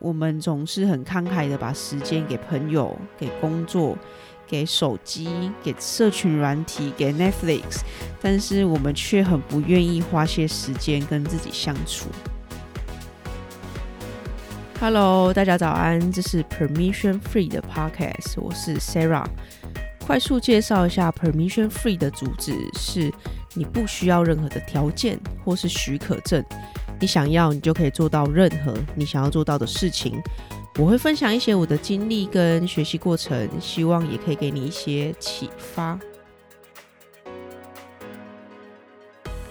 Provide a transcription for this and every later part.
我们总是很慷慨的把时间给朋友、给工作、给手机、给社群软体、给 Netflix，但是我们却很不愿意花些时间跟自己相处。Hello，大家早安，这是 Permission Free 的 Podcast，我是 Sarah。快速介绍一下 Permission Free 的主旨是：你不需要任何的条件或是许可证。你想要，你就可以做到任何你想要做到的事情。我会分享一些我的经历跟学习过程，希望也可以给你一些启发。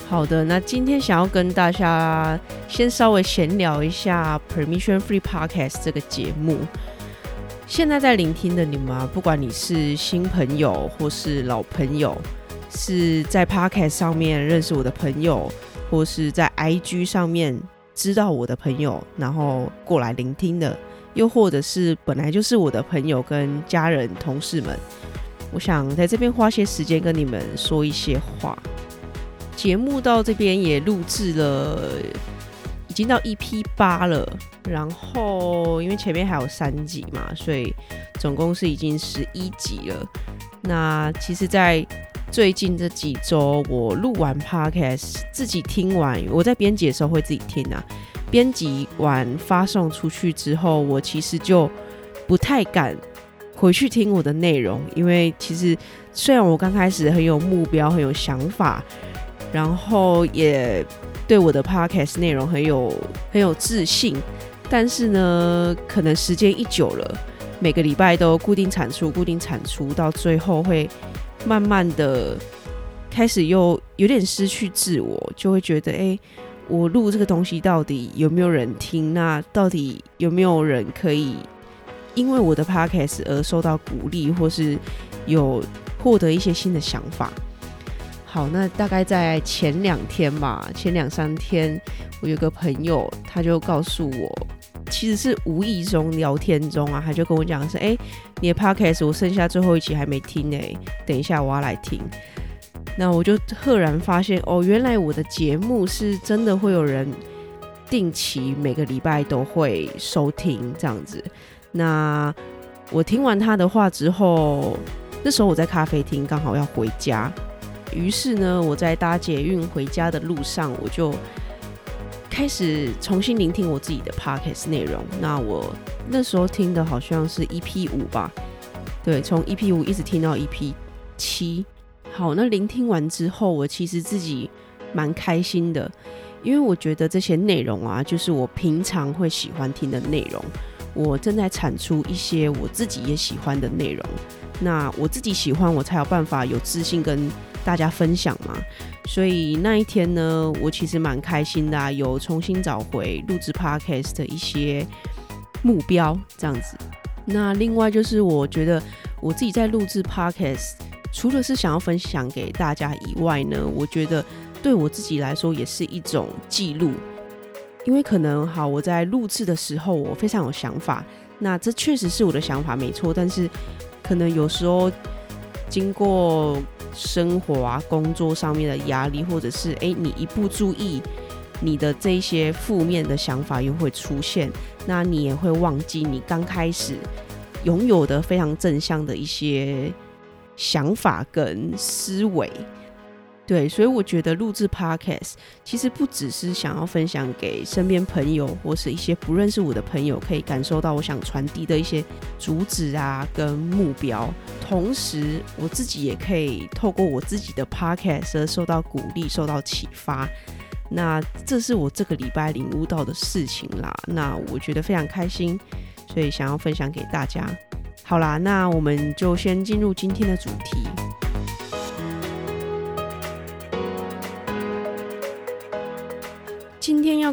好的，那今天想要跟大家先稍微闲聊一下 Permission Free Podcast 这个节目。现在在聆听的你们啊，不管你是新朋友或是老朋友，是在 Podcast 上面认识我的朋友。或是在 IG 上面知道我的朋友，然后过来聆听的，又或者是本来就是我的朋友跟家人、同事们，我想在这边花些时间跟你们说一些话。节目到这边也录制了，已经到 EP 八了，然后因为前面还有三集嘛，所以总共是已经十一集了。那其实，在最近这几周，我录完 podcast，自己听完，我在编辑的时候会自己听啊。编辑完发送出去之后，我其实就不太敢回去听我的内容，因为其实虽然我刚开始很有目标、很有想法，然后也对我的 podcast 内容很有很有自信，但是呢，可能时间一久了，每个礼拜都固定产出、固定产出，到最后会。慢慢的开始又有点失去自我，就会觉得，哎、我录这个东西到底有没有人听？那到底有没有人可以因为我的 podcast 而受到鼓励，或是有获得一些新的想法？好，那大概在前两天吧，前两三天，我有个朋友，他就告诉我。其实是无意中聊天中啊，他就跟我讲说：“哎，你的 podcast 我剩下最后一期还没听呢，等一下我要来听。”那我就赫然发现，哦，原来我的节目是真的会有人定期每个礼拜都会收听这样子。那我听完他的话之后，那时候我在咖啡厅刚好要回家，于是呢，我在搭捷运回家的路上，我就。开始重新聆听我自己的 podcast 内容。那我那时候听的好像是 EP 五吧，对，从 EP 五一直听到 EP 七。好，那聆听完之后，我其实自己蛮开心的，因为我觉得这些内容啊，就是我平常会喜欢听的内容。我正在产出一些我自己也喜欢的内容。那我自己喜欢，我才有办法有自信跟大家分享嘛。所以那一天呢，我其实蛮开心的啊，有重新找回录制 podcast 的一些目标，这样子。那另外就是，我觉得我自己在录制 podcast，除了是想要分享给大家以外呢，我觉得对我自己来说也是一种记录。因为可能好，我在录制的时候我非常有想法，那这确实是我的想法没错，但是可能有时候经过。生活啊，工作上面的压力，或者是诶，你一不注意，你的这些负面的想法又会出现，那你也会忘记你刚开始拥有的非常正向的一些想法跟思维。对，所以我觉得录制 Podcast 其实不只是想要分享给身边朋友或是一些不认识我的朋友，可以感受到我想传递的一些主旨啊跟目标。同时，我自己也可以透过我自己的 Podcast 而受到鼓励、受到启发。那这是我这个礼拜领悟到的事情啦。那我觉得非常开心，所以想要分享给大家。好啦，那我们就先进入今天的主题。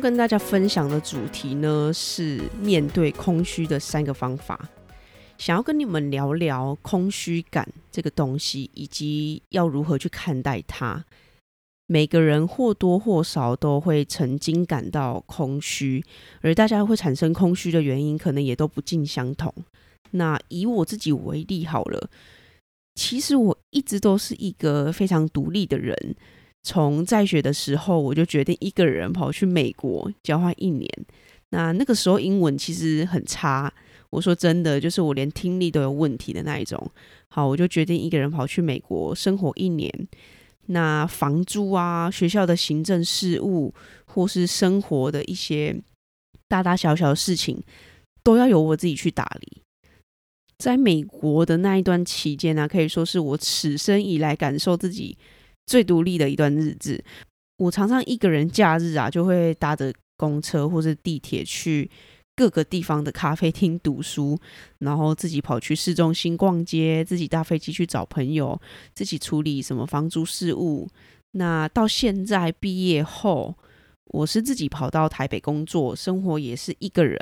跟大家分享的主题呢，是面对空虚的三个方法。想要跟你们聊聊空虚感这个东西，以及要如何去看待它。每个人或多或少都会曾经感到空虚，而大家会产生空虚的原因，可能也都不尽相同。那以我自己为例好了，其实我一直都是一个非常独立的人。从在学的时候，我就决定一个人跑去美国交换一年。那那个时候英文其实很差，我说真的，就是我连听力都有问题的那一种。好，我就决定一个人跑去美国生活一年。那房租啊，学校的行政事务，或是生活的一些大大小小的事情，都要由我自己去打理。在美国的那一段期间呢、啊，可以说是我此生以来感受自己最独立的一段日子。我常常一个人假日啊，就会搭着公车或是地铁去各个地方的咖啡厅读书，然后自己跑去市中心逛街，自己搭飞机去找朋友，自己处理什么房租事务。那到现在毕业后，我是自己跑到台北工作，生活也是一个人，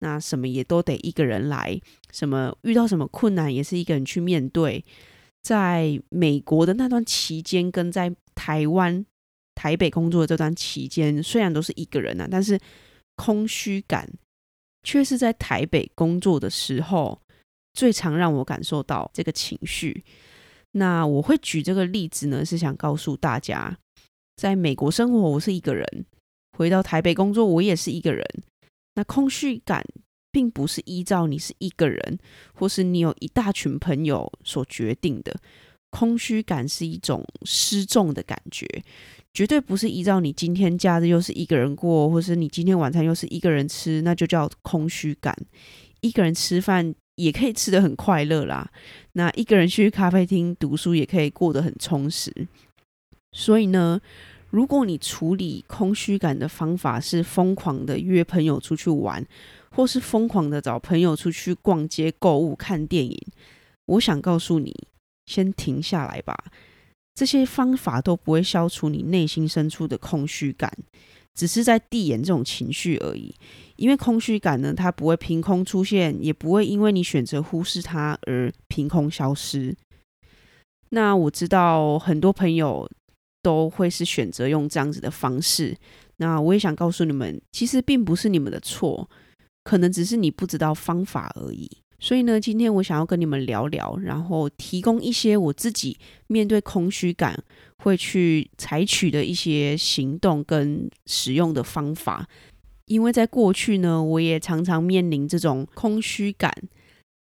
那什么也都得一个人来，什么遇到什么困难也是一个人去面对。在美国的那段期间，跟在台湾台北工作的这段期间，虽然都是一个人啊，但是空虚感却是在台北工作的时候最常让我感受到这个情绪。那我会举这个例子呢，是想告诉大家，在美国生活，我是一个人。回到台北工作，我也是一个人。那空虚感并不是依照你是一个人，或是你有一大群朋友所决定的。空虚感是一种失重的感觉，绝对不是依照你今天假日又是一个人过，或是你今天晚餐又是一个人吃，那就叫空虚感。一个人吃饭也可以吃得很快乐啦。那一个人去咖啡厅读书也可以过得很充实。所以呢，如果你处理空虚感的方法是疯狂的约朋友出去玩，或是疯狂的找朋友出去逛街、购物、看电影，我想告诉你，先停下来吧。这些方法都不会消除你内心深处的空虚感，只是在递延这种情绪而已。因为空虚感呢，它不会凭空出现，也不会因为你选择忽视它而凭空消失。那我知道很多朋友。都会是选择用这样子的方式。那我也想告诉你们，其实并不是你们的错，可能只是你不知道方法而已。所以呢，今天我想要跟你们聊聊，然后提供一些我自己面对空虚感会去采取的一些行动跟使用的方法。因为在过去呢，我也常常面临这种空虚感。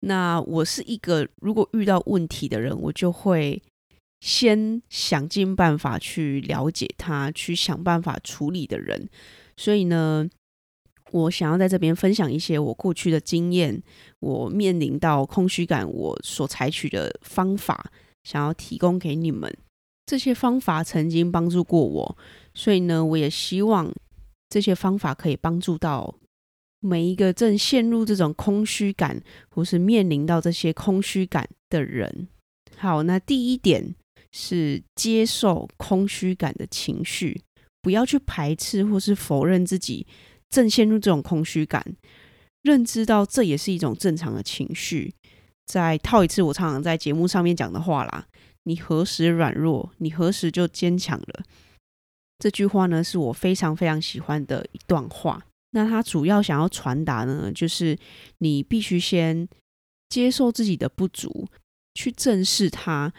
那我是一个如果遇到问题的人，我就会。先想尽办法去了解他，去想办法处理的人。所以呢，我想要在这边分享一些我过去的经验，我面临到空虚感，我所采取的方法，想要提供给你们。这些方法曾经帮助过我，所以呢，我也希望这些方法可以帮助到每一个正陷入这种空虚感，或是面临到这些空虚感的人。好，那第一点。是接受空虚感的情绪，不要去排斥或是否认自己正陷入这种空虚感，认知到这也是一种正常的情绪。再套一次我常常在节目上面讲的话啦：你何时软弱，你何时就坚强了。这句话呢，是我非常非常喜欢的一段话。那它主要想要传达呢，就是你必须先接受自己的不足，去正视它。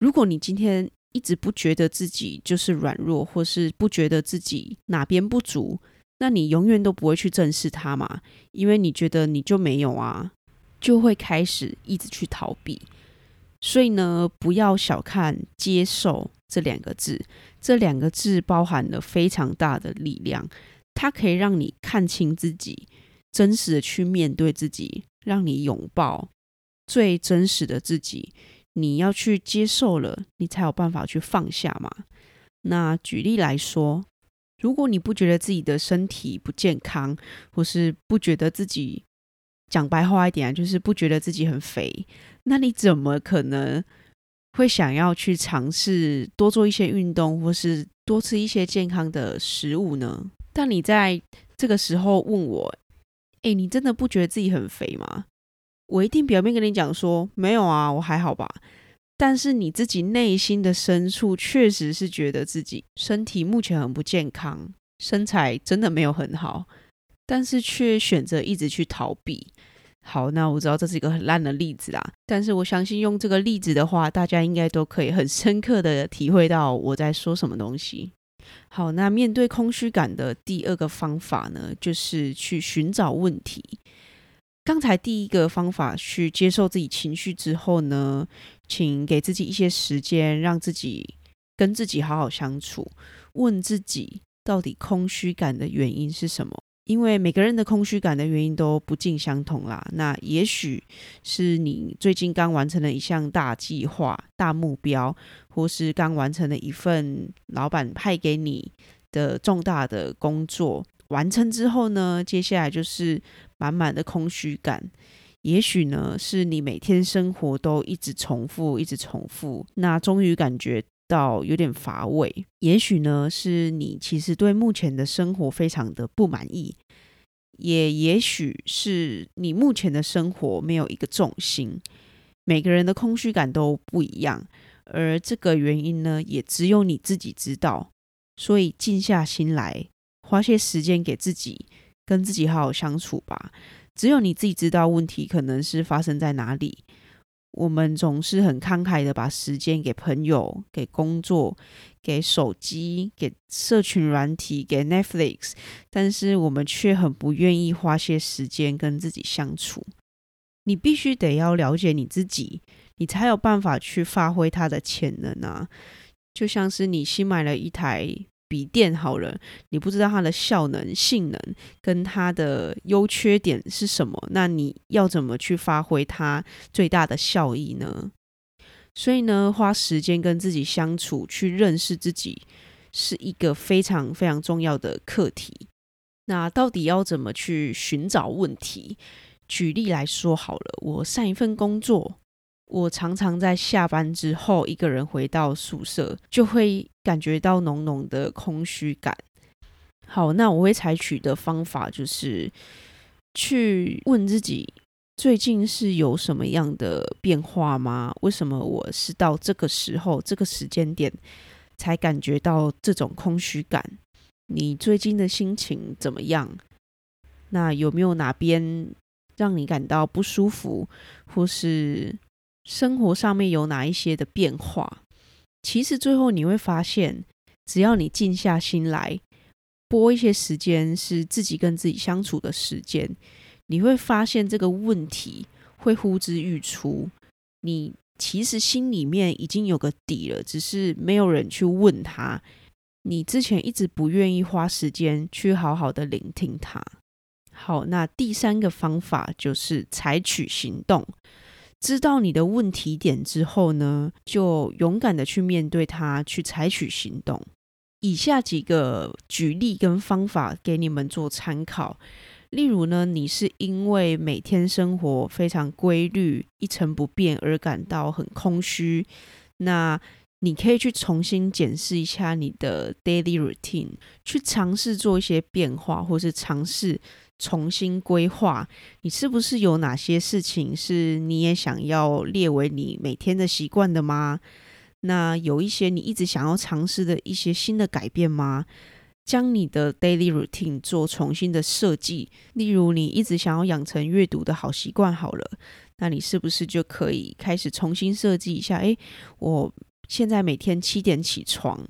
如果你今天一直不觉得自己就是软弱，或是不觉得自己哪边不足，那你永远都不会去正视它嘛，因为你觉得你就没有啊，就会开始一直去逃避。所以呢，不要小看“接受”这两个字，这两个字包含了非常大的力量，它可以让你看清自己，真实的去面对自己，让你拥抱最真实的自己。你要去接受了，你才有办法去放下嘛。那举例来说，如果你不觉得自己的身体不健康，或是不觉得自己，讲白话一点啊，就是不觉得自己很肥，那你怎么可能会想要去尝试多做一些运动，或是多吃一些健康的食物呢？但你在这个时候问我，诶，你真的不觉得自己很肥吗？我一定表面跟你讲说没有啊，我还好吧。但是你自己内心的深处确实是觉得自己身体目前很不健康，身材真的没有很好，但是却选择一直去逃避。好，那我知道这是一个很烂的例子啦，但是我相信用这个例子的话，大家应该都可以很深刻的体会到我在说什么东西。好，那面对空虚感的第二个方法呢，就是去寻找问题。刚才第一个方法去接受自己情绪之后呢，请给自己一些时间，让自己跟自己好好相处，问自己到底空虚感的原因是什么？因为每个人的空虚感的原因都不尽相同啦。那也许是你最近刚完成了一项大计划、大目标，或是刚完成了一份老板派给你的重大的工作。完成之后呢，接下来就是满满的空虚感。也许呢，是你每天生活都一直重复，一直重复，那终于感觉到有点乏味。也许呢，是你其实对目前的生活非常的不满意。也也许是你目前的生活没有一个重心。每个人的空虚感都不一样，而这个原因呢，也只有你自己知道。所以静下心来。花些时间给自己，跟自己好好相处吧。只有你自己知道问题可能是发生在哪里。我们总是很慷慨的把时间给朋友、给工作、给手机、给社群软体、给 Netflix，但是我们却很不愿意花些时间跟自己相处。你必须得要了解你自己，你才有办法去发挥它的潜能啊！就像是你新买了一台。笔电好了，你不知道它的效能、性能跟它的优缺点是什么，那你要怎么去发挥它最大的效益呢？所以呢，花时间跟自己相处，去认识自己，是一个非常非常重要的课题。那到底要怎么去寻找问题？举例来说好了，我上一份工作。我常常在下班之后，一个人回到宿舍，就会感觉到浓浓的空虚感。好，那我会采取的方法就是去问自己，最近是有什么样的变化吗？为什么我是到这个时候、这个时间点才感觉到这种空虚感？你最近的心情怎么样？那有没有哪边让你感到不舒服，或是？生活上面有哪一些的变化？其实最后你会发现，只要你静下心来，拨一些时间是自己跟自己相处的时间，你会发现这个问题会呼之欲出。你其实心里面已经有个底了，只是没有人去问他。你之前一直不愿意花时间去好好的聆听他。好，那第三个方法就是采取行动。知道你的问题点之后呢，就勇敢的去面对它，去采取行动。以下几个举例跟方法给你们做参考。例如呢，你是因为每天生活非常规律、一成不变而感到很空虚，那你可以去重新检视一下你的 daily routine，去尝试做一些变化，或是尝试。重新规划，你是不是有哪些事情是你也想要列为你每天的习惯的吗？那有一些你一直想要尝试的一些新的改变吗？将你的 daily routine 做重新的设计，例如你一直想要养成阅读的好习惯，好了，那你是不是就可以开始重新设计一下？诶，我现在每天七点起床。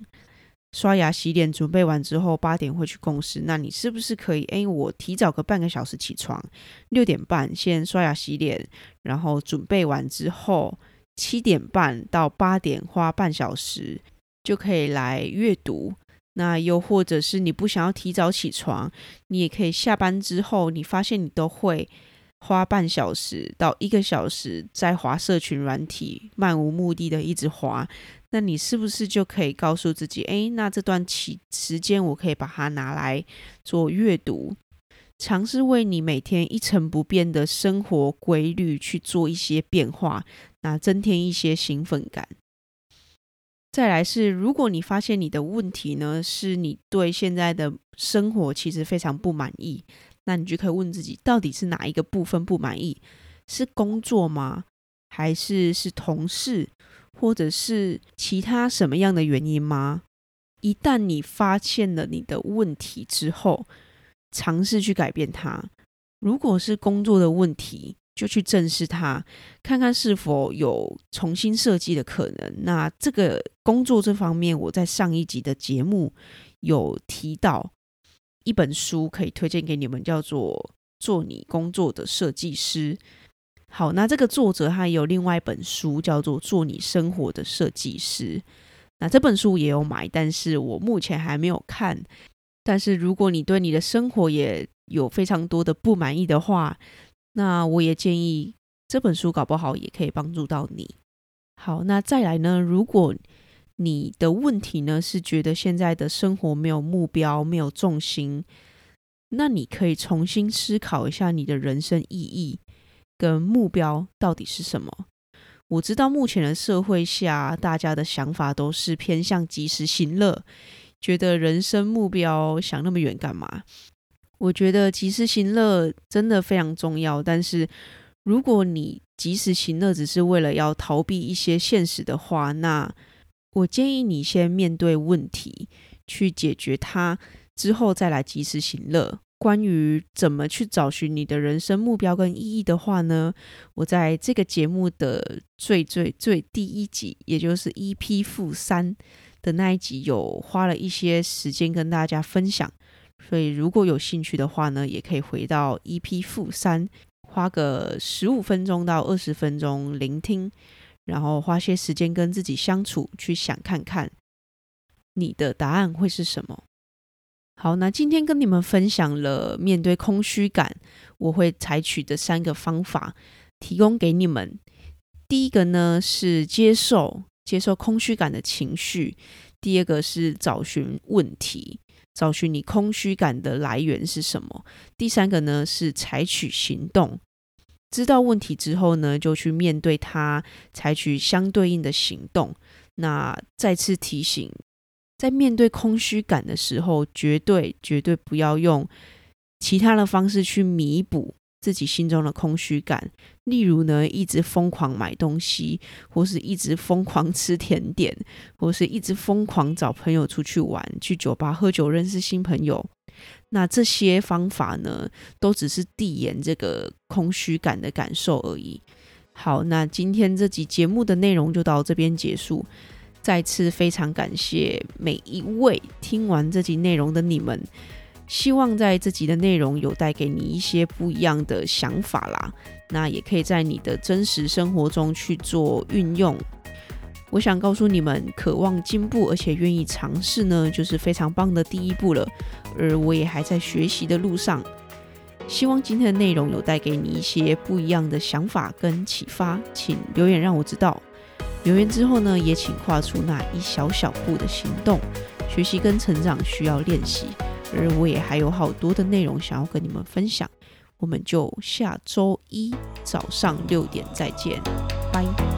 刷牙、洗脸，准备完之后，八点会去公司。那你是不是可以？诶，我提早个半个小时起床，六点半先刷牙洗脸，然后准备完之后，七点半到八点花半小时就可以来阅读。那又或者是你不想要提早起床，你也可以下班之后，你发现你都会花半小时到一个小时在滑社群软体，漫无目的的一直滑。那你是不是就可以告诉自己，诶，那这段期时间我可以把它拿来做阅读，尝试为你每天一成不变的生活规律去做一些变化，那增添一些兴奋感。再来是，如果你发现你的问题呢，是你对现在的生活其实非常不满意，那你就可以问自己，到底是哪一个部分不满意？是工作吗？还是是同事？或者是其他什么样的原因吗？一旦你发现了你的问题之后，尝试去改变它。如果是工作的问题，就去正视它，看看是否有重新设计的可能。那这个工作这方面，我在上一集的节目有提到一本书，可以推荐给你们，叫做《做你工作的设计师》。好，那这个作者他有另外一本书，叫做《做你生活的设计师》。那这本书也有买，但是我目前还没有看。但是如果你对你的生活也有非常多的不满意的话，那我也建议这本书搞不好也可以帮助到你。好，那再来呢？如果你的问题呢是觉得现在的生活没有目标、没有重心，那你可以重新思考一下你的人生意义跟目标到底是什么。我知道目前的社会下，大家的想法都是偏向及时行乐，觉得人生目标想那么远干嘛？我觉得及时行乐真的非常重要，但是如果你及时行乐只是为了要逃避一些现实的话，那我建议你先面对问题，去解决它，之后再来及时行乐。关于怎么去找寻你的人生目标跟意义的话呢，我在这个节目的最最最第一集，也就是 EP 负三的那一集，有花了一些时间跟大家分享。所以如果有兴趣的话呢，也可以回到 EP 负三，花个十五分钟到二十分钟聆听，然后花些时间跟自己相处，去想看看你的答案会是什么。好，那今天跟你们分享了面对空虚感，我会采取的三个方法，提供给你们。第一个呢是接受接受空虚感的情绪，第二个是找寻问题，找寻你空虚感的来源是什么，第三个呢是采取行动。知道问题之后呢，就去面对它，采取相对应的行动。那再次提醒。在面对空虚感的时候，绝对绝对不要用其他的方式去弥补自己心中的空虚感。例如呢，一直疯狂买东西，或是一直疯狂吃甜点，或是一直疯狂找朋友出去玩，去酒吧喝酒认识新朋友。那这些方法呢，都只是递延这个空虚感的感受而已。好，那今天这集节目的内容就到这边结束。再次非常感谢每一位听完这集内容的你们，希望在这集的内容有带给你一些不一样的想法啦。那也可以在你的真实生活中去做运用。我想告诉你们，渴望进步而且愿意尝试呢，就是非常棒的第一步了。而我也还在学习的路上，希望今天的内容有带给你一些不一样的想法跟启发，请留言让我知道。留言之后呢，也请跨出那一小小步的行动。学习跟成长需要练习，而我也还有好多的内容想要跟你们分享。我们就下周一早上六点再见，拜。